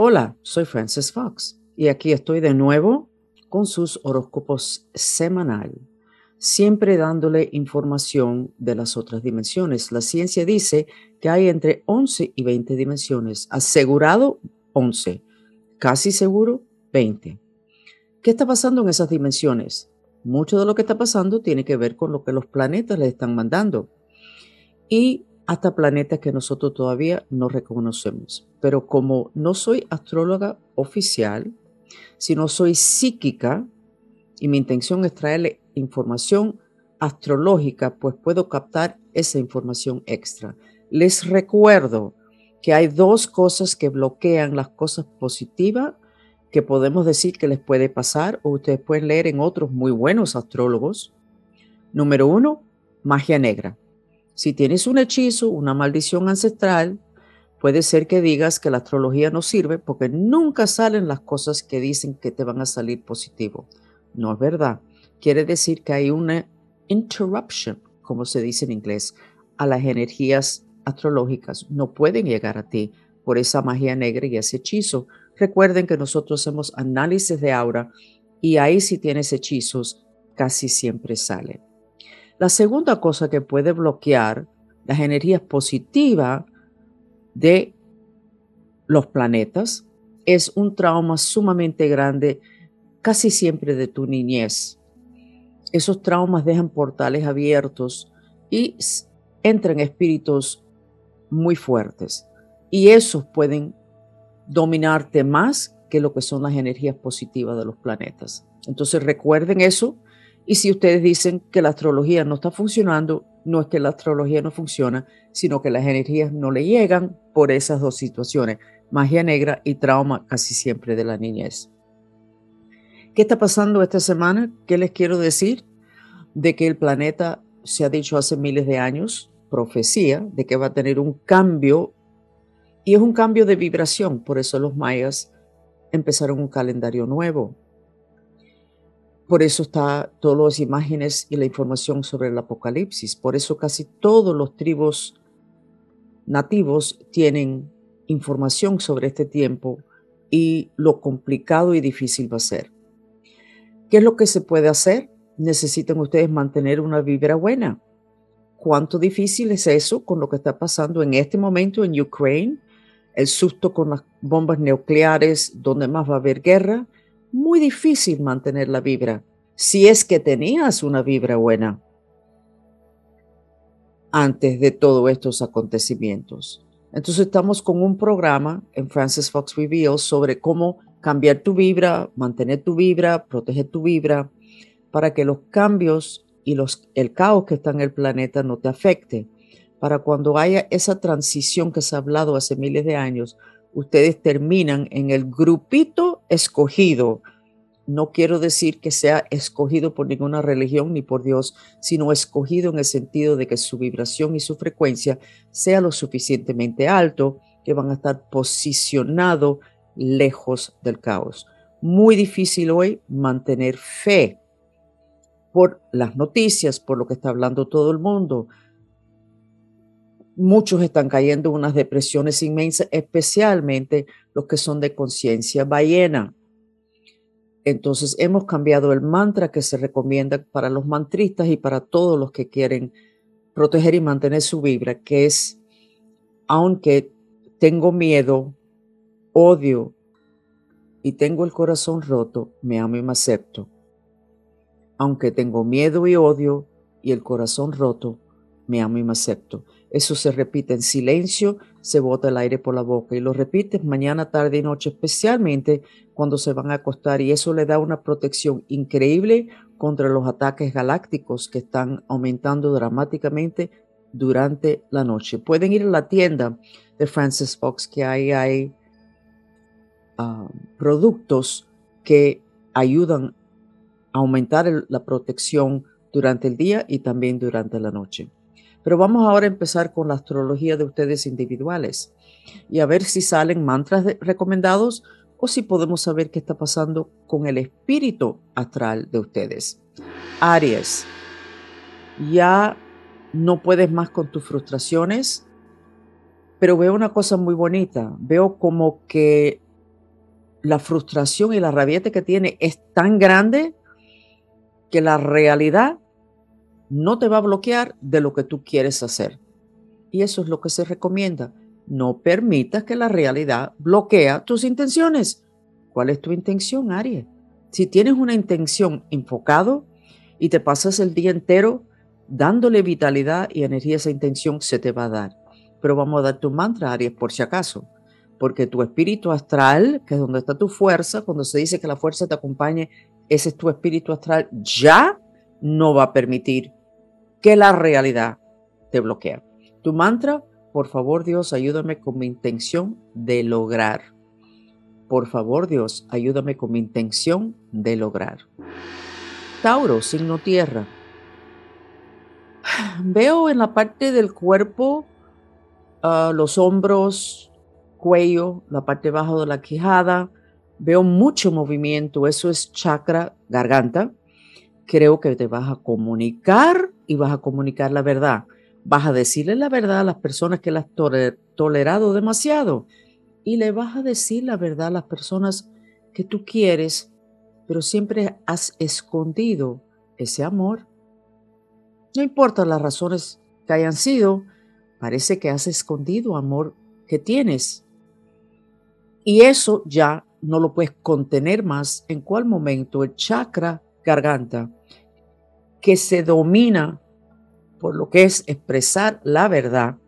Hola, soy Frances Fox y aquí estoy de nuevo con sus horóscopos semanal, siempre dándole información de las otras dimensiones. La ciencia dice que hay entre 11 y 20 dimensiones, asegurado 11, casi seguro 20. ¿Qué está pasando en esas dimensiones? Mucho de lo que está pasando tiene que ver con lo que los planetas le están mandando. Y hasta planetas que nosotros todavía no reconocemos. Pero como no soy astróloga oficial, sino soy psíquica y mi intención es traerle información astrológica, pues puedo captar esa información extra. Les recuerdo que hay dos cosas que bloquean las cosas positivas que podemos decir que les puede pasar o ustedes pueden leer en otros muy buenos astrólogos. Número uno, magia negra. Si tienes un hechizo, una maldición ancestral, puede ser que digas que la astrología no sirve porque nunca salen las cosas que dicen que te van a salir positivo. No es verdad. Quiere decir que hay una interruption, como se dice en inglés, a las energías astrológicas. No pueden llegar a ti por esa magia negra y ese hechizo. Recuerden que nosotros hacemos análisis de aura y ahí si tienes hechizos, casi siempre salen. La segunda cosa que puede bloquear las energías positivas de los planetas es un trauma sumamente grande, casi siempre de tu niñez. Esos traumas dejan portales abiertos y entran espíritus muy fuertes. Y esos pueden dominarte más que lo que son las energías positivas de los planetas. Entonces recuerden eso y si ustedes dicen que la astrología no está funcionando, no es que la astrología no funciona, sino que las energías no le llegan por esas dos situaciones, magia negra y trauma casi siempre de la niñez. ¿Qué está pasando esta semana? ¿Qué les quiero decir? De que el planeta se ha dicho hace miles de años, profecía, de que va a tener un cambio, y es un cambio de vibración, por eso los mayas empezaron un calendario nuevo, por eso está todas las imágenes y la información sobre el Apocalipsis. Por eso casi todos los tribus nativos tienen información sobre este tiempo y lo complicado y difícil va a ser. ¿Qué es lo que se puede hacer? Necesitan ustedes mantener una vibra buena. ¿Cuánto difícil es eso con lo que está pasando en este momento en Ucrania? El susto con las bombas nucleares, donde más va a haber guerra muy difícil mantener la vibra, si es que tenías una vibra buena antes de todos estos acontecimientos. Entonces estamos con un programa en Francis Fox Reveal sobre cómo cambiar tu vibra, mantener tu vibra, proteger tu vibra, para que los cambios y los, el caos que está en el planeta no te afecte. Para cuando haya esa transición que se ha hablado hace miles de años, ustedes terminan en el grupito escogido. No quiero decir que sea escogido por ninguna religión ni por Dios, sino escogido en el sentido de que su vibración y su frecuencia sea lo suficientemente alto que van a estar posicionados lejos del caos. Muy difícil hoy mantener fe por las noticias, por lo que está hablando todo el mundo, Muchos están cayendo en unas depresiones inmensas, especialmente los que son de conciencia ballena. Entonces hemos cambiado el mantra que se recomienda para los mantristas y para todos los que quieren proteger y mantener su vibra, que es, aunque tengo miedo, odio y tengo el corazón roto, me amo y me acepto. Aunque tengo miedo y odio y el corazón roto, me amo y me acepto. Eso se repite en silencio, se bota el aire por la boca y lo repites mañana, tarde y noche, especialmente cuando se van a acostar y eso le da una protección increíble contra los ataques galácticos que están aumentando dramáticamente durante la noche. Pueden ir a la tienda de Francis Fox que ahí hay ah, productos que ayudan a aumentar la protección durante el día y también durante la noche. Pero vamos ahora a empezar con la astrología de ustedes individuales y a ver si salen mantras recomendados o si podemos saber qué está pasando con el espíritu astral de ustedes. Aries, ya no puedes más con tus frustraciones, pero veo una cosa muy bonita. Veo como que la frustración y la rabieta que tiene es tan grande que la realidad no te va a bloquear de lo que tú quieres hacer. Y eso es lo que se recomienda. No permitas que la realidad bloquea tus intenciones. ¿Cuál es tu intención, Aries? Si tienes una intención enfocado y te pasas el día entero dándole vitalidad y energía a esa intención, se te va a dar. Pero vamos a dar tu mantra, Aries, por si acaso. Porque tu espíritu astral, que es donde está tu fuerza, cuando se dice que la fuerza te acompañe, ese es tu espíritu astral, ya no va a permitir que la realidad te bloquee. Tu mantra, por favor Dios, ayúdame con mi intención de lograr. Por favor Dios, ayúdame con mi intención de lograr. Tauro, signo tierra. Veo en la parte del cuerpo ah, los hombros, cuello, la parte baja de la quijada. Veo mucho movimiento, eso es chakra garganta. Creo que te vas a comunicar y vas a comunicar la verdad. Vas a decirle la verdad a las personas que las has tolerado demasiado y le vas a decir la verdad a las personas que tú quieres, pero siempre has escondido ese amor. No importa las razones que hayan sido, parece que has escondido amor que tienes. Y eso ya no lo puedes contener más en cuál momento el chakra garganta que se domina por lo que es expresar la verdad,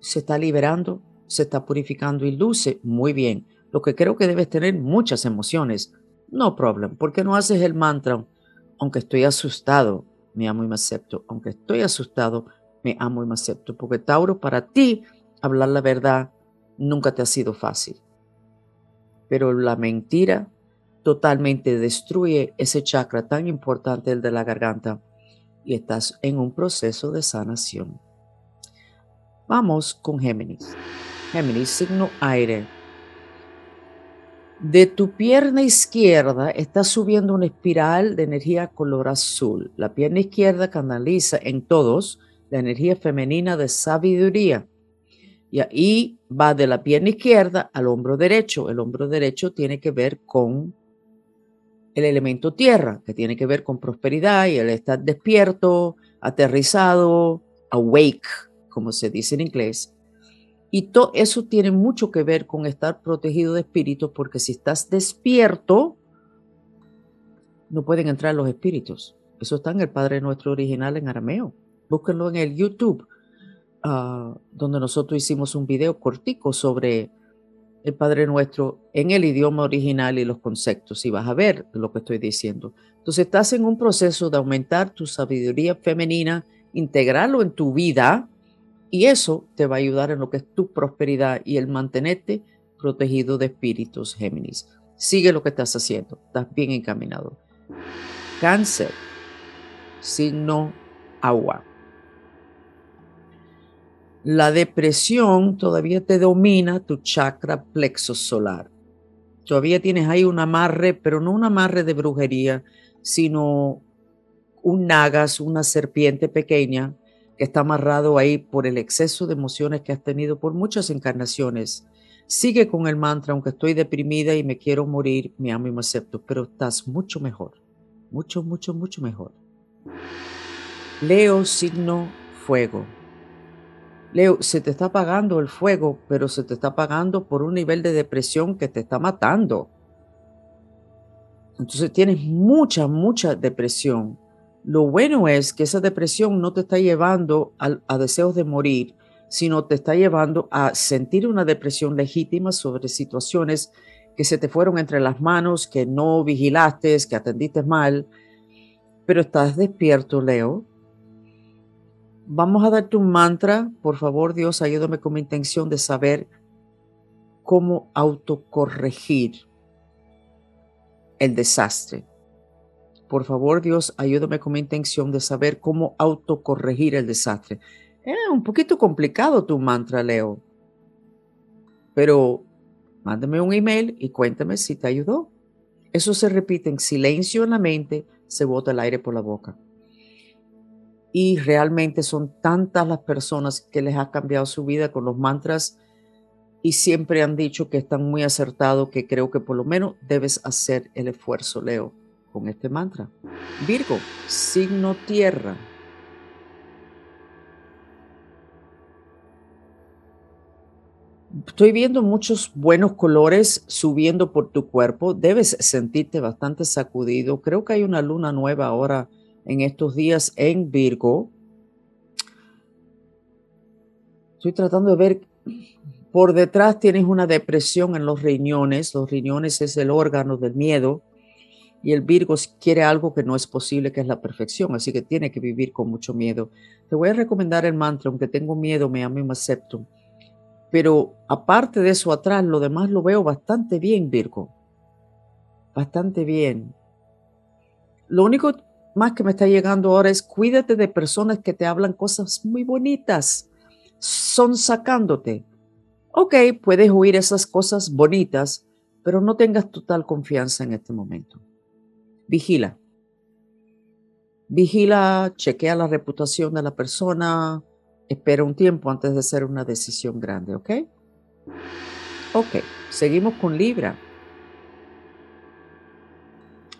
se está liberando, se está purificando y luce muy bien. Lo que creo que debes tener muchas emociones. No problem. ¿Por qué no haces el mantra? Aunque estoy asustado, me amo y me acepto. Aunque estoy asustado, me amo y me acepto. Porque Tauro, para ti, hablar la verdad nunca te ha sido fácil. Pero la mentira totalmente destruye ese chakra tan importante, el de la garganta, y estás en un proceso de sanación. Vamos con Géminis. Géminis, signo aire. De tu pierna izquierda está subiendo una espiral de energía color azul. La pierna izquierda canaliza en todos la energía femenina de sabiduría. Y ahí va de la pierna izquierda al hombro derecho. El hombro derecho tiene que ver con el elemento tierra, que tiene que ver con prosperidad y el estar despierto, aterrizado, awake, como se dice en inglés. Y todo eso tiene mucho que ver con estar protegido de espíritus, porque si estás despierto, no pueden entrar los espíritus. Eso está en el Padre Nuestro original en arameo. Búsquenlo en el YouTube, ah, donde nosotros hicimos un video cortico sobre el Padre Nuestro en el idioma original y los conceptos, y vas a ver lo que estoy diciendo. Entonces estás en un proceso de aumentar tu sabiduría femenina, integrarlo en tu vida, y eso te va a ayudar en lo que es tu prosperidad y el mantenerte protegido de espíritus Géminis. Sigue lo que estás haciendo, estás bien encaminado. Cáncer, signo agua. La depresión todavía te domina tu chakra plexo solar. Todavía tienes ahí un amarre, pero no un amarre de brujería, sino un nagas, una serpiente pequeña que está amarrado ahí por el exceso de emociones que has tenido por muchas encarnaciones. Sigue con el mantra, aunque estoy deprimida y me quiero morir, me amo y me acepto, pero estás mucho mejor, mucho, mucho, mucho mejor. Leo signo fuego. Leo, se te está apagando el fuego, pero se te está apagando por un nivel de depresión que te está matando. Entonces tienes mucha, mucha depresión. Lo bueno es que esa depresión no te está llevando a, a, deseos de morir, sino te está llevando a sentir una depresión legítima sobre situaciones que se te fueron entre las manos, que no vigilaste, que atendiste mal. Pero estás despierto, Leo, Vamos a darte un mantra. Por favor, Dios, ayúdame con mi intención de saber cómo autocorregir el desastre. Por favor, Dios, ayúdame con mi intención de saber cómo autocorregir el desastre. Es un poquito complicado tu mantra, Leo. Pero mándame un email y cuéntame si te ayudó. Eso se repite en silencio en la mente, se bota el aire por la boca. Y realmente son tantas las personas que les ha cambiado su vida con los mantras y siempre han dicho que están muy acertados, que creo que por lo menos debes hacer el esfuerzo, Leo, con este mantra. Virgo, signo tierra. Estoy viendo muchos buenos colores subiendo por tu cuerpo. Debes sentirte bastante sacudido. Creo que hay una luna nueva ahora en estos días en Virgo. Estoy tratando de ver por detrás tienes una depresión en los riñones. Los riñones es el órgano del miedo. Y el Virgo quiere algo que no es posible, que es la perfección. Así que tiene que vivir con mucho miedo. Te voy a recomendar el mantra, aunque tengo miedo, me amo y me acepto. Pero aparte de eso atrás, lo demás lo veo bastante bien, Virgo. Bastante bien. Lo único más que me está llegando ahora es cuídate de personas que te hablan cosas muy bonitas. Son sacándote. Ok, puedes oír esas cosas bonitas, pero no tengas total confianza en este momento. Vigila. Vigila, chequea la reputación de la persona, espera un tiempo antes de hacer una decisión grande, ¿ok? Ok, seguimos con Libra.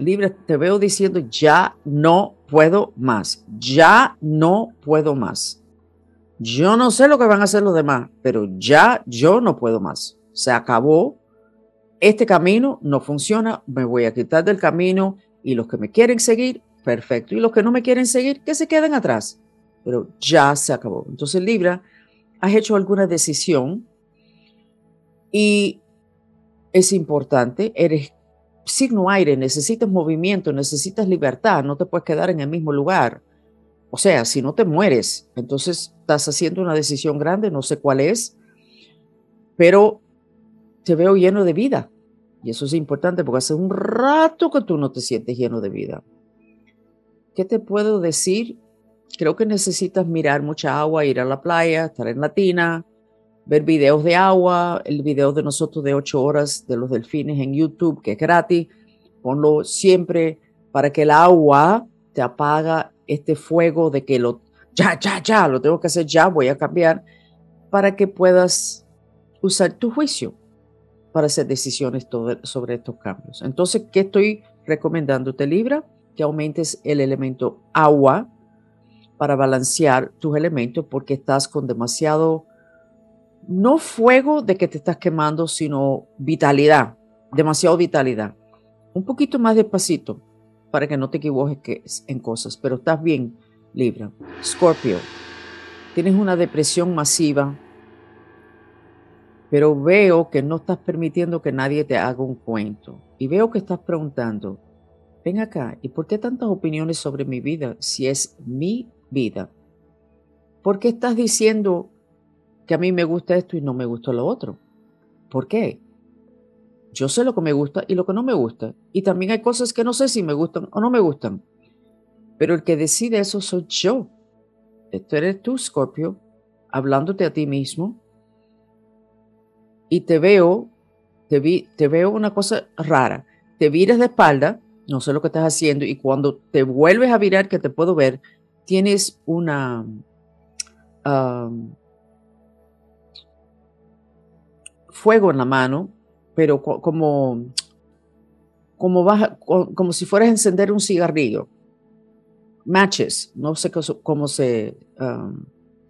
Libra, te veo diciendo, ya no puedo más, ya no puedo más. Yo no sé lo que van a hacer los demás, pero ya yo no puedo más. Se acabó. Este camino no funciona. Me voy a quitar del camino y los que me quieren seguir, perfecto. Y los que no me quieren seguir, que se queden atrás. Pero ya se acabó. Entonces, Libra, has hecho alguna decisión y es importante. Eres signo aire, necesitas movimiento, necesitas libertad. No te puedes quedar en el mismo lugar. O sea, si no te mueres, entonces estás haciendo una decisión grande, no sé cuál es, pero te veo lleno de vida. Y eso es importante porque hace un rato que tú no te sientes lleno de vida. ¿Qué te puedo decir? Creo que necesitas mirar mucha agua, ir a la playa, estar en la tina, ver videos de agua, el video de nosotros de ocho horas de los delfines en YouTube, que es gratis. Ponlo siempre para que el agua te apaga este fuego de que lo, ya, ya, ya, lo tengo que hacer ya, voy a cambiar, para que puedas usar tu juicio para hacer decisiones sobre estos cambios. Entonces, ¿qué estoy recomendándote, Libra? Que aumentes el elemento agua para balancear tus elementos porque estás con demasiado, no fuego de que te estás quemando, sino vitalidad, demasiado vitalidad. Un poquito más despacito, para que no te equivoques en cosas, pero estás bien, Libra. Scorpio, tienes una depresión masiva, pero veo que no estás permitiendo que nadie te haga un cuento. Y veo que estás preguntando, ven acá, ¿y por qué tantas opiniones sobre mi vida si es mi vida? ¿Por qué estás diciendo que a mí me gusta esto y no me gusta lo otro? ¿Por qué? Yo sé lo que me gusta y lo que no me gusta. Y también hay cosas que no sé si me gustan o no me gustan. Pero el que decide eso soy yo. Esto eres tú, Scorpio, hablándote a ti mismo. Y te veo, te, vi, te veo una cosa rara. Te viras de espalda, no sé lo que estás haciendo, y cuando te vuelves a virar, que te puedo ver, tienes una... Um, fuego en la mano pero como, como, como si fueras a encender un cigarrillo. Matches, no sé cómo se... Um,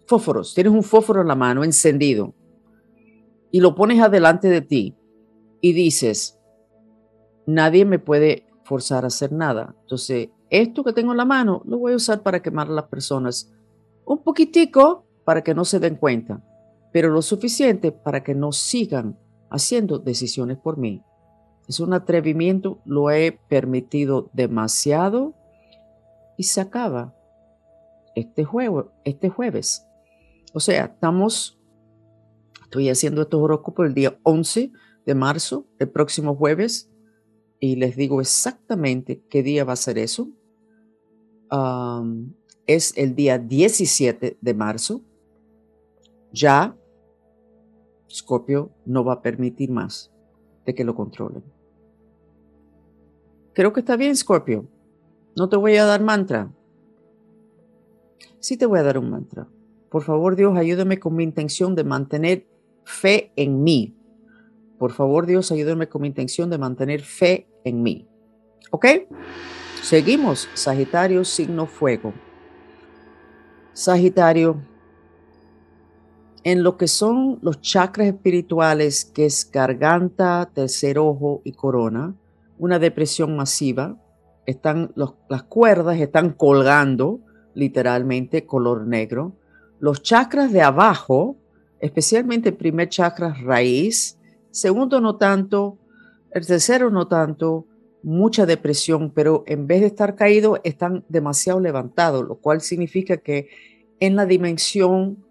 fósforos, tienes un fósforo en la mano encendido y lo pones adelante de ti y dices, nadie me puede forzar a hacer nada. Entonces, esto que tengo en la mano lo voy a usar para quemar a las personas un poquitico para que no se den cuenta, pero lo suficiente para que no sigan haciendo decisiones por mí. Es un atrevimiento, lo he permitido demasiado y se acaba este, este jueves. O sea, estamos, estoy haciendo estos horóscopos el día 11 de marzo, el próximo jueves, y les digo exactamente qué día va a ser eso. es el día 17 de marzo. Ya Scorpio no va a permitir más de que lo controlen. Creo que está bien, Scorpio. No te voy a dar mantra. Sí te voy a dar un mantra. Por favor, Dios, ayúdame con mi intención de mantener fe en mí. Por favor, Dios, ayúdame con mi intención de mantener fe en mí. ¿Ok? Seguimos. Sagitario, signo fuego. Sagitario, en lo que son los chakras espirituales, que es garganta, tercer ojo y corona, una depresión masiva, están las cuerdas están colgando literalmente color negro. Los chakras de abajo, especialmente el primer chakra raíz, segundo no tanto, el tercero no tanto, mucha depresión, pero en vez de estar caídos, están demasiado levantados, lo cual significa que en la dimensión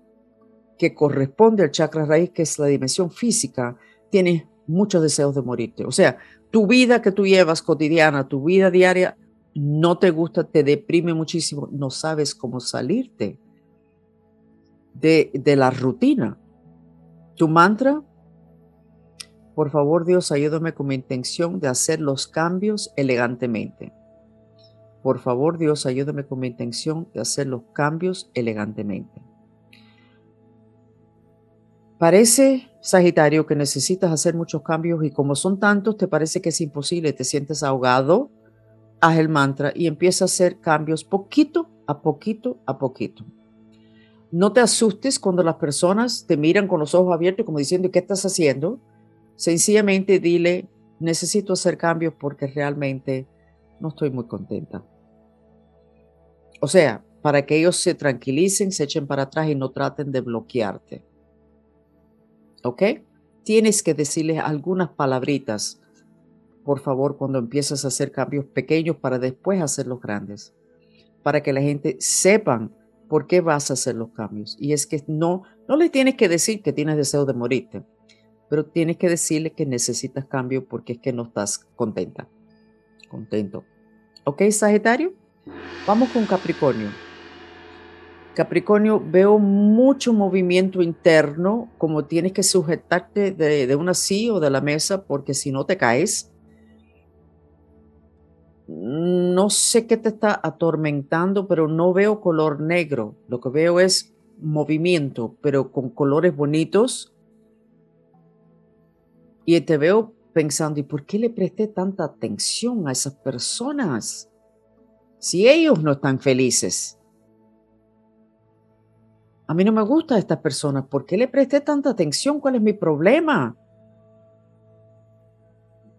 que corresponde al chakra raíz, que es la dimensión física, tienes muchos deseos de morirte. O sea, tu vida que tú llevas cotidiana, tu vida diaria, no te gusta, te deprime muchísimo, no sabes cómo salirte de, de la rutina. Tu mantra, por favor Dios, ayúdame con mi intención de hacer los cambios elegantemente. Por favor Dios, ayúdame con mi intención de hacer los cambios elegantemente. Parece, Sagitario, que necesitas hacer muchos cambios y como son tantos, te parece que es imposible, te sientes ahogado, haz el mantra y empieza a hacer cambios poquito a poquito a poquito. No te asustes cuando las personas te miran con los ojos abiertos como diciendo, ¿qué estás haciendo? Sencillamente dile, necesito hacer cambios porque realmente no estoy muy contenta. O sea, para que ellos se tranquilicen, se echen para atrás y no traten de bloquearte. ¿Ok? Tienes que decirles algunas palabritas, por favor, cuando empiezas a hacer cambios pequeños para después hacerlos grandes, para que la gente sepan por qué vas a hacer los cambios. Y es que no, no le tienes que decir que tienes deseo de morirte, pero tienes que decirle que necesitas cambio porque es que no estás contenta, contento. ¿Ok, Sagitario? Vamos con Capricornio. Capricornio, veo mucho movimiento interno, como tienes que sujetarte de, una silla o de la mesa porque si no te caes. No sé qué te está atormentando, pero no veo color negro. Lo que veo es movimiento, pero con colores bonitos. Y te veo pensando, ¿y por qué le presté tanta atención a esas personas? Si ellos no están felices a mí no me gustan estas personas. ¿Por qué le presté tanta atención? ¿Cuál es mi problema?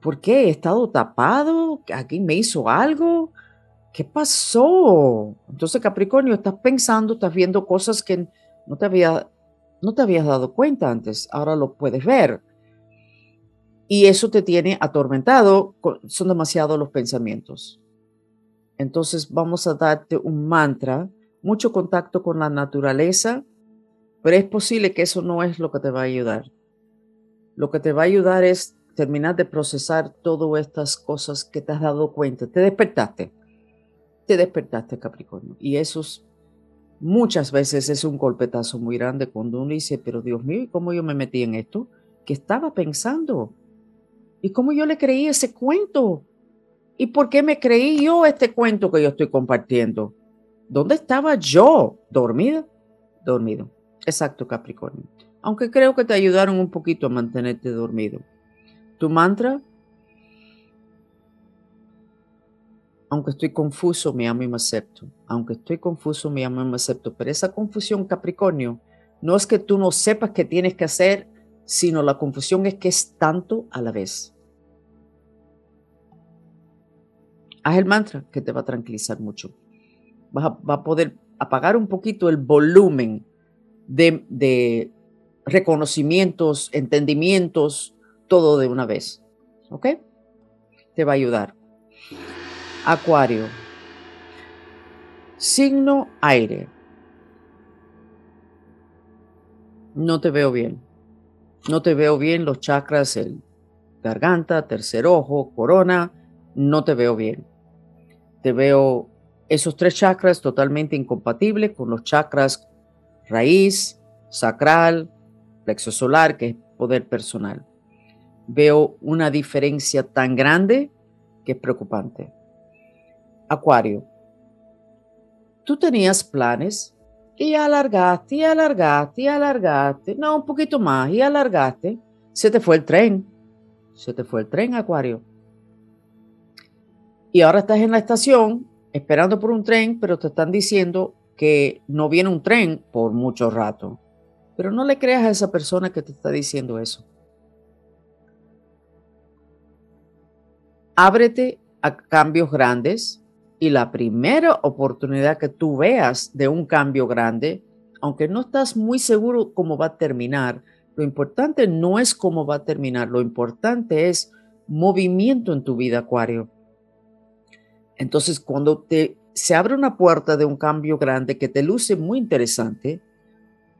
¿Por qué he estado tapado? ¿Aquí me hizo algo? ¿Qué pasó? Entonces, Capricornio, estás pensando, estás viendo cosas que no te, había, no te habías dado cuenta antes. Ahora lo puedes ver. Y eso te tiene atormentado. Son demasiados los pensamientos. Entonces, vamos a darte un mantra mucho contacto con la naturaleza, pero es posible que eso no es lo que te va a ayudar. Lo que te va a ayudar es terminar de procesar todas estas cosas que te has dado cuenta. Te despertaste, te despertaste Capricornio. Y eso muchas veces es un golpetazo muy grande cuando uno dice, pero Dios mío, ¿y cómo yo me metí en esto? ¿Qué estaba pensando? ¿Y cómo yo le creí ese cuento? ¿Y por qué me creí yo este cuento que yo estoy compartiendo? ¿Dónde estaba yo? ¿Dormida? Dormido. Exacto, Capricornio. Aunque creo que te ayudaron un poquito a mantenerte dormido. Tu mantra, aunque estoy confuso, me amo y me acepto. Aunque estoy confuso, me amo y me acepto. Pero esa confusión, Capricornio, no es que tú no sepas qué tienes que hacer, sino la confusión es que es tanto a la vez. Haz el mantra que te va a tranquilizar mucho va a, poder apagar un poquito el volumen de, reconocimientos, entendimientos, todo de una vez. ¿Ok? Te va a ayudar. Acuario. Signo aire. No te veo bien. No te veo bien los chakras, el garganta, tercer ojo, corona. No te veo bien. Te veo esos tres chakras totalmente incompatibles con los chakras raíz, sacral, plexo solar, que es poder personal. Veo una diferencia tan grande que es preocupante. Acuario, tú tenías planes y alargaste y alargaste y alargaste, no, un poquito más y alargaste, se te fue el tren, se te fue el tren, Acuario. Y ahora estás en la estación esperando por un tren, pero te están diciendo que no viene un tren por mucho rato. Pero no le creas a esa persona que te está diciendo eso. Ábrete a cambios grandes y la primera oportunidad que tú veas de un cambio grande, aunque no estás muy seguro cómo va a terminar, lo importante no es cómo va a terminar, lo importante es movimiento en tu vida, Acuario. Entonces, cuando te, se abre una puerta de un cambio grande que te luce muy interesante,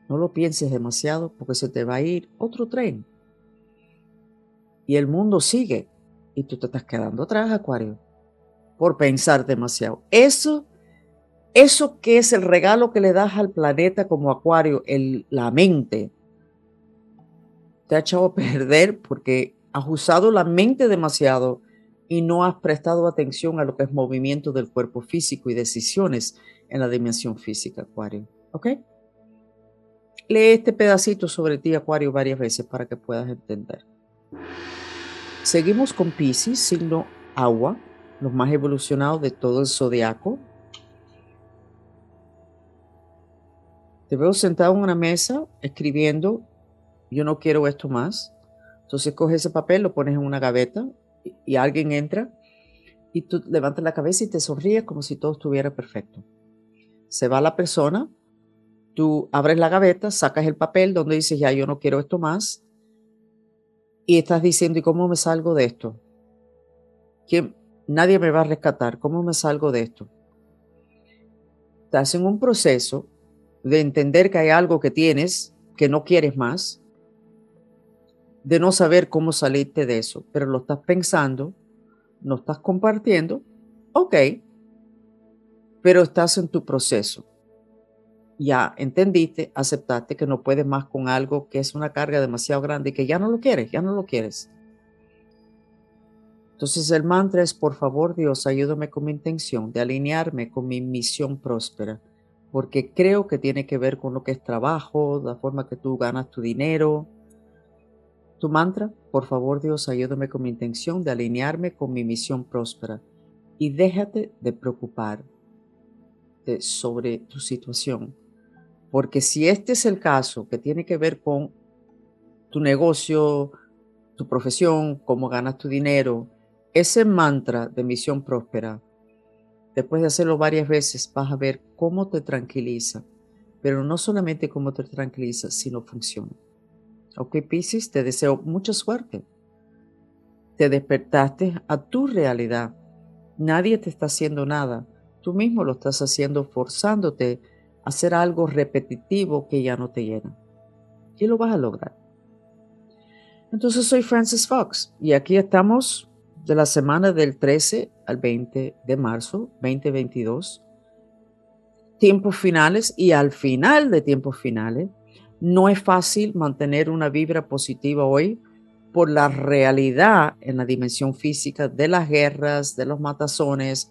no lo pienses demasiado porque se te va a ir otro tren. Y el mundo sigue y tú te estás quedando atrás, Acuario, por pensar demasiado. Eso, eso que es el regalo que le das al planeta como Acuario, el, la mente, te ha echado a perder porque has usado la mente demasiado y no has prestado atención a lo que es movimiento del cuerpo físico y decisiones en la dimensión física, Acuario. ¿Ok? Lee este pedacito sobre ti, Acuario, varias veces para que puedas entender. Seguimos con Pisces, signo agua, los más evolucionados de todo el zodiaco. Te veo sentado en una mesa escribiendo, yo no quiero esto más. Entonces coges ese papel, lo pones en una gaveta y alguien entra y tú levantas la cabeza y te sonríes como si todo estuviera perfecto. Se va la persona, tú abres la gaveta, sacas el papel donde dices, ya yo no quiero esto más, y estás diciendo, ¿y cómo me salgo de esto? que Nadie me va a rescatar, ¿cómo me salgo de esto? Estás en un proceso de entender que hay algo que tienes que no quieres más, de no saber cómo salirte de eso, pero lo estás pensando, no estás compartiendo, ok, pero estás en tu proceso. Ya entendiste, aceptaste que no puedes más con algo que es una carga demasiado grande y que ya no lo quieres, ya no lo quieres. Entonces el mantra es, por favor Dios, ayúdame con mi intención de alinearme con mi misión próspera, porque creo que tiene que ver con lo que es trabajo, la forma que tú ganas tu dinero, tu mantra, por favor Dios, ayúdame con mi intención de alinearme con mi misión próspera y déjate de preocupar sobre tu situación. Porque si este es el caso que tiene que ver con tu negocio, tu profesión, cómo ganas tu dinero, ese mantra de misión próspera, después de hacerlo varias veces, vas a ver cómo te tranquiliza. Pero no solamente cómo te tranquiliza, sino funciona. Ok, Pisces, te deseo mucha suerte. Te despertaste a tu realidad. Nadie te está haciendo nada. Tú mismo lo estás haciendo forzándote a hacer algo repetitivo que ya no te llena. Y lo vas a lograr. Entonces soy Francis Fox y aquí estamos de la semana del 13 al 20 de marzo 2022. Tiempos finales y al final de tiempos finales no es fácil mantener una vibra positiva hoy por la realidad en la dimensión física de las guerras, de los matazones,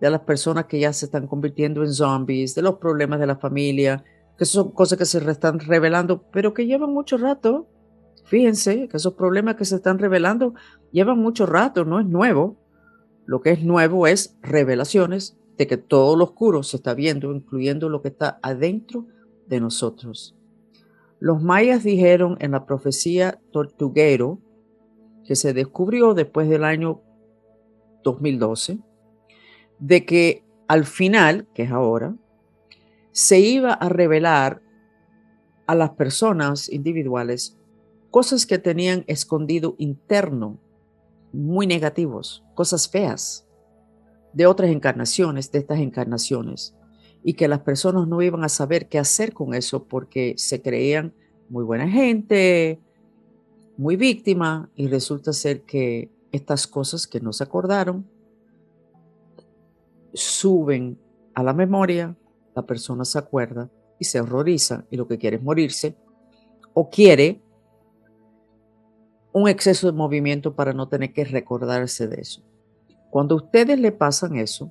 de las personas que ya se están convirtiendo en zombies, de los problemas de la familia, que son cosas que se están revelando, pero que llevan mucho rato. Fíjense que esos problemas que se están revelando llevan mucho rato, no es nuevo. Lo que es nuevo es revelaciones de que todo lo oscuro se está viendo, incluyendo lo que está adentro de nosotros. Los mayas dijeron en la profecía Tortuguero, que se descubrió después del año 2012, de que al final, que es ahora, se iba a revelar a las personas individuales cosas que tenían escondido interno, muy negativos, cosas feas de otras encarnaciones, de estas encarnaciones y que las personas no iban a saber qué hacer con eso porque se creían muy buena gente, muy víctima y resulta ser que estas cosas que no se acordaron suben a la memoria, la persona se acuerda y se horroriza y lo que quiere es morirse o quiere un exceso de movimiento para no tener que recordarse de eso. Cuando ustedes le pasan eso,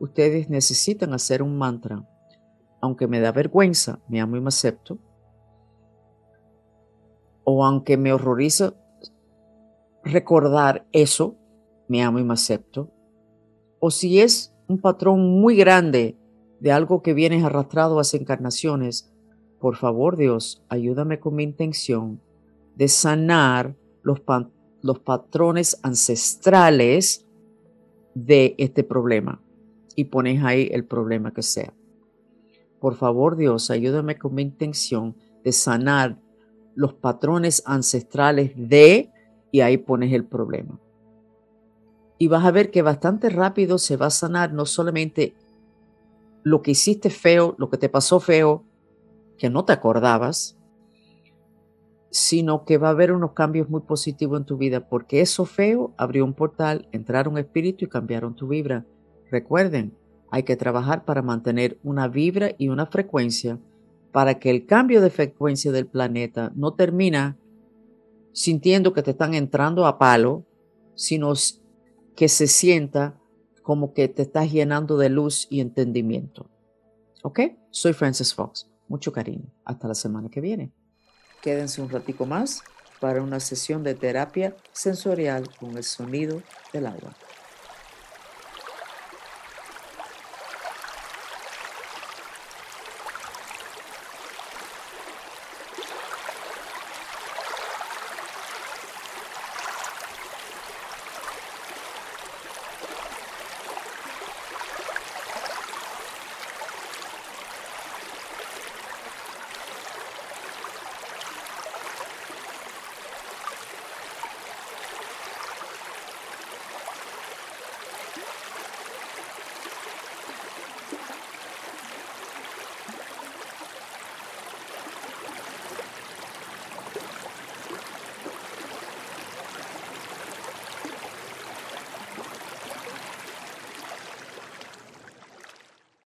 ustedes necesitan hacer un mantra aunque me da vergüenza, me amo y me acepto. O aunque me horroriza recordar eso, me amo y me acepto. O si es un patrón muy grande de algo que vienes arrastrado hace encarnaciones, por favor Dios, ayúdame con mi intención de sanar los, los patrones ancestrales de este problema. Y pones ahí el problema que sea. Por favor Dios, ayúdame con mi intención de sanar los patrones ancestrales de, y ahí pones el problema. Y vas a ver que bastante rápido se va a sanar no solamente lo que hiciste feo, lo que te pasó feo, que no te acordabas, sino que va a haber unos cambios muy positivos en tu vida, porque eso feo abrió un portal, entraron espíritu y cambiaron tu vibra. Recuerden, hay que trabajar para mantener una vibra y una frecuencia para que el cambio de frecuencia del planeta no termina sintiendo que te están entrando a palo, sino que se sienta como que te estás llenando de luz y entendimiento. ¿Ok? Soy Francis Fox. Mucho cariño. Hasta la semana que viene. Quédense un ratico más para una sesión de terapia sensorial con el sonido del agua.